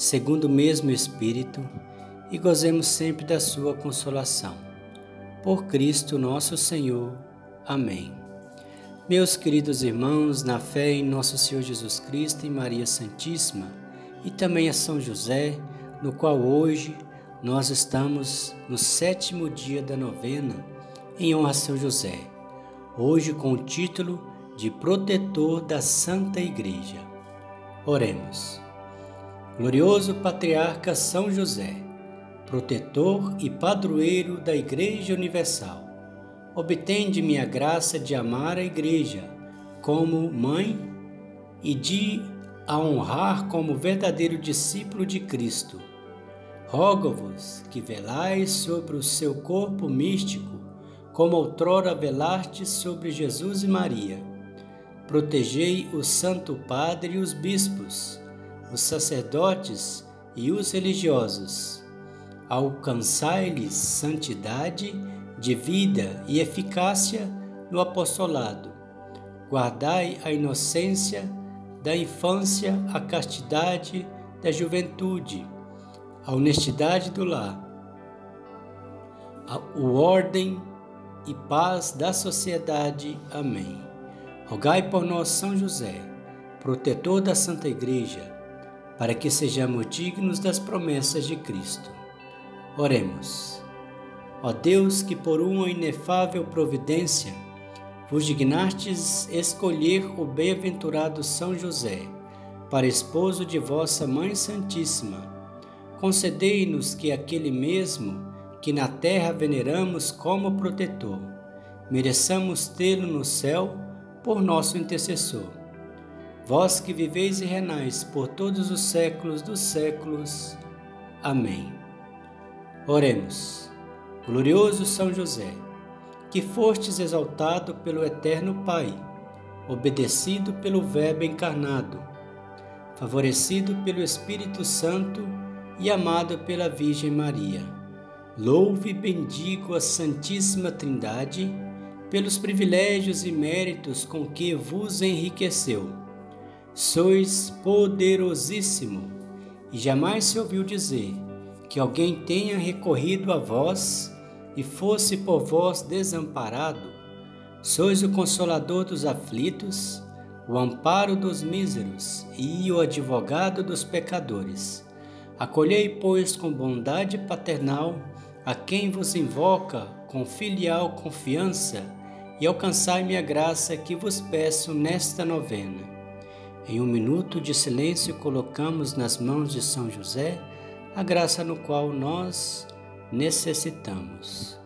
segundo o mesmo Espírito, e gozemos sempre da Sua consolação. Por Cristo nosso Senhor. Amém. Meus queridos irmãos, na fé em nosso Senhor Jesus Cristo e Maria Santíssima, e também a São José, no qual hoje nós estamos no sétimo dia da novena em honra a São José, hoje com o título de Protetor da Santa Igreja. Oremos. Glorioso Patriarca São José, protetor e padroeiro da Igreja Universal, obtende-me a graça de amar a Igreja como mãe e de a honrar como verdadeiro discípulo de Cristo. Rogo-vos que velais sobre o seu corpo místico, como outrora velastes sobre Jesus e Maria. Protegei o Santo Padre e os bispos os sacerdotes e os religiosos. Alcançai-lhes santidade de vida e eficácia no apostolado. Guardai a inocência da infância, a castidade da juventude, a honestidade do lar, o ordem e paz da sociedade. Amém. Rogai por nós, São José, protetor da Santa Igreja, para que sejamos dignos das promessas de Cristo. Oremos. Ó Deus, que por uma inefável providência vos dignastes escolher o bem-aventurado São José para esposo de vossa Mãe Santíssima, concedei-nos que aquele mesmo que na terra veneramos como protetor, mereçamos tê-lo no céu por nosso intercessor vós que viveis e renais por todos os séculos dos séculos. Amém. Oremos. Glorioso São José, que fostes exaltado pelo Eterno Pai, obedecido pelo Verbo encarnado, favorecido pelo Espírito Santo e amado pela Virgem Maria. Louve e bendigo a Santíssima Trindade pelos privilégios e méritos com que vos enriqueceu Sois poderosíssimo, e jamais se ouviu dizer que alguém tenha recorrido a vós e fosse por vós desamparado. Sois o consolador dos aflitos, o amparo dos míseros e o advogado dos pecadores. Acolhei, pois, com bondade paternal a quem vos invoca com filial confiança e alcançai-me a graça que vos peço nesta novena em um minuto de silêncio, colocamos nas mãos de São José a graça no qual nós necessitamos.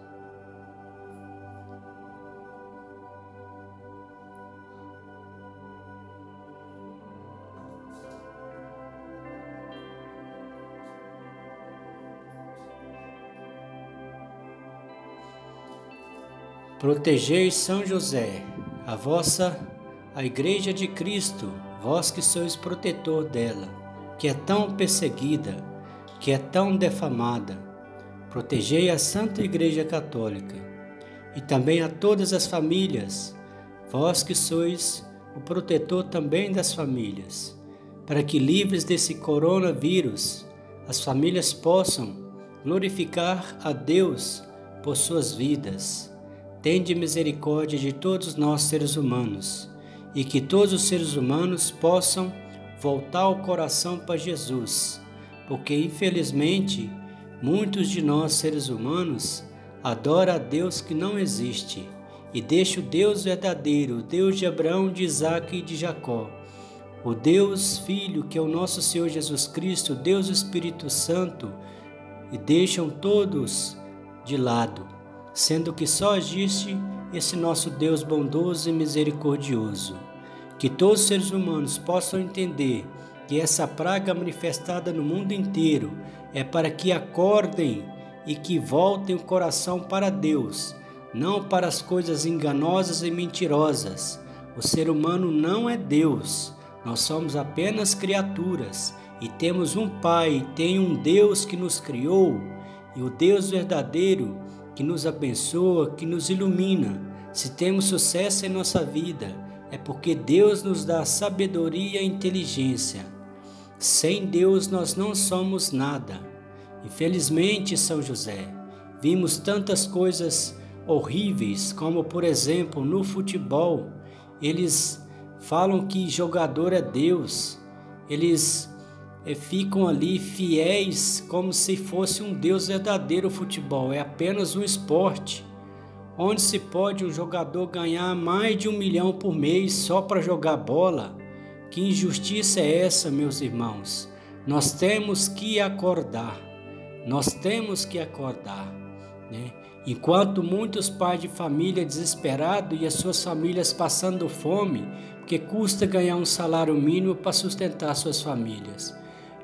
Protegei São José, a vossa a Igreja de Cristo, vós que sois protetor dela, que é tão perseguida, que é tão defamada, protegei a Santa Igreja Católica e também a todas as famílias, vós que sois o protetor também das famílias, para que livres desse coronavírus, as famílias possam glorificar a Deus por suas vidas. Tende misericórdia de todos nós seres humanos e que todos os seres humanos possam voltar o coração para Jesus, porque infelizmente muitos de nós seres humanos adoram a Deus que não existe e deixa o Deus verdadeiro, o Deus de Abraão, de Isaac e de Jacó, o Deus Filho, que é o nosso Senhor Jesus Cristo, o Deus Espírito Santo, e deixam todos de lado, sendo que só existe esse nosso Deus bondoso e misericordioso. Que todos os seres humanos possam entender que essa praga manifestada no mundo inteiro é para que acordem e que voltem o coração para Deus, não para as coisas enganosas e mentirosas. O ser humano não é Deus, nós somos apenas criaturas e temos um Pai, tem um Deus que nos criou e o Deus verdadeiro que nos abençoa, que nos ilumina. Se temos sucesso em nossa vida, é porque Deus nos dá sabedoria e inteligência. Sem Deus nós não somos nada. Infelizmente, São José, vimos tantas coisas horríveis, como por exemplo no futebol, eles falam que jogador é Deus, eles é, ficam ali fiéis como se fosse um Deus verdadeiro. O futebol é apenas um esporte onde se pode um jogador ganhar mais de um milhão por mês só para jogar bola. Que injustiça é essa, meus irmãos? Nós temos que acordar, nós temos que acordar. Né? Enquanto muitos pais de família desesperados e as suas famílias passando fome, porque custa ganhar um salário mínimo para sustentar suas famílias.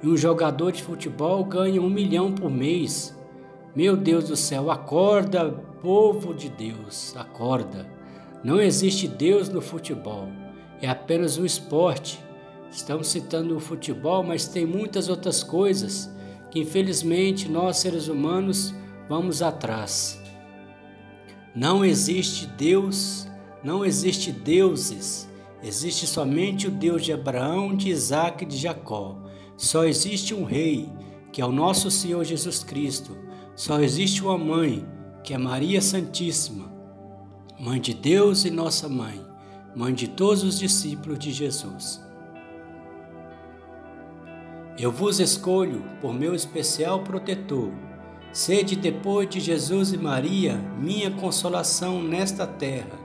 E um jogador de futebol ganha um milhão por mês. Meu Deus do céu, acorda, povo de Deus, acorda. Não existe Deus no futebol, é apenas um esporte. Estamos citando o futebol, mas tem muitas outras coisas que infelizmente nós seres humanos vamos atrás. Não existe Deus, não existe deuses, existe somente o Deus de Abraão, de Isaac e de Jacó. Só existe um rei, que é o nosso Senhor Jesus Cristo. Só existe uma mãe, que é Maria Santíssima, mãe de Deus e nossa mãe, mãe de todos os discípulos de Jesus. Eu vos escolho por meu especial protetor. Sede depois de Jesus e Maria minha consolação nesta terra,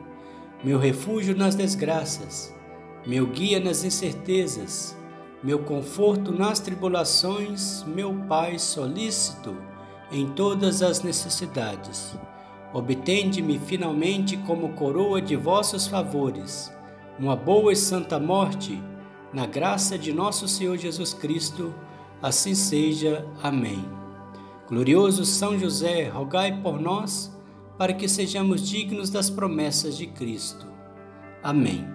meu refúgio nas desgraças, meu guia nas incertezas meu conforto nas tribulações, meu Pai solícito em todas as necessidades. Obtende-me finalmente como coroa de vossos favores, uma boa e santa morte, na graça de nosso Senhor Jesus Cristo, assim seja. Amém. Glorioso São José, rogai por nós, para que sejamos dignos das promessas de Cristo. Amém.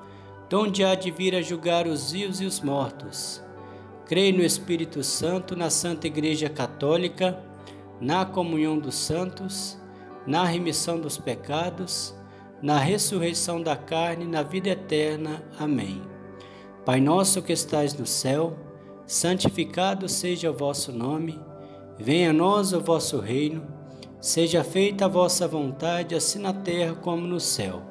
donde há de vir a julgar os vivos e os mortos. Creio no Espírito Santo, na Santa Igreja Católica, na comunhão dos santos, na remissão dos pecados, na ressurreição da carne, na vida eterna. Amém. Pai nosso que estais no céu, santificado seja o vosso nome, venha a nós o vosso reino, seja feita a vossa vontade, assim na terra como no céu.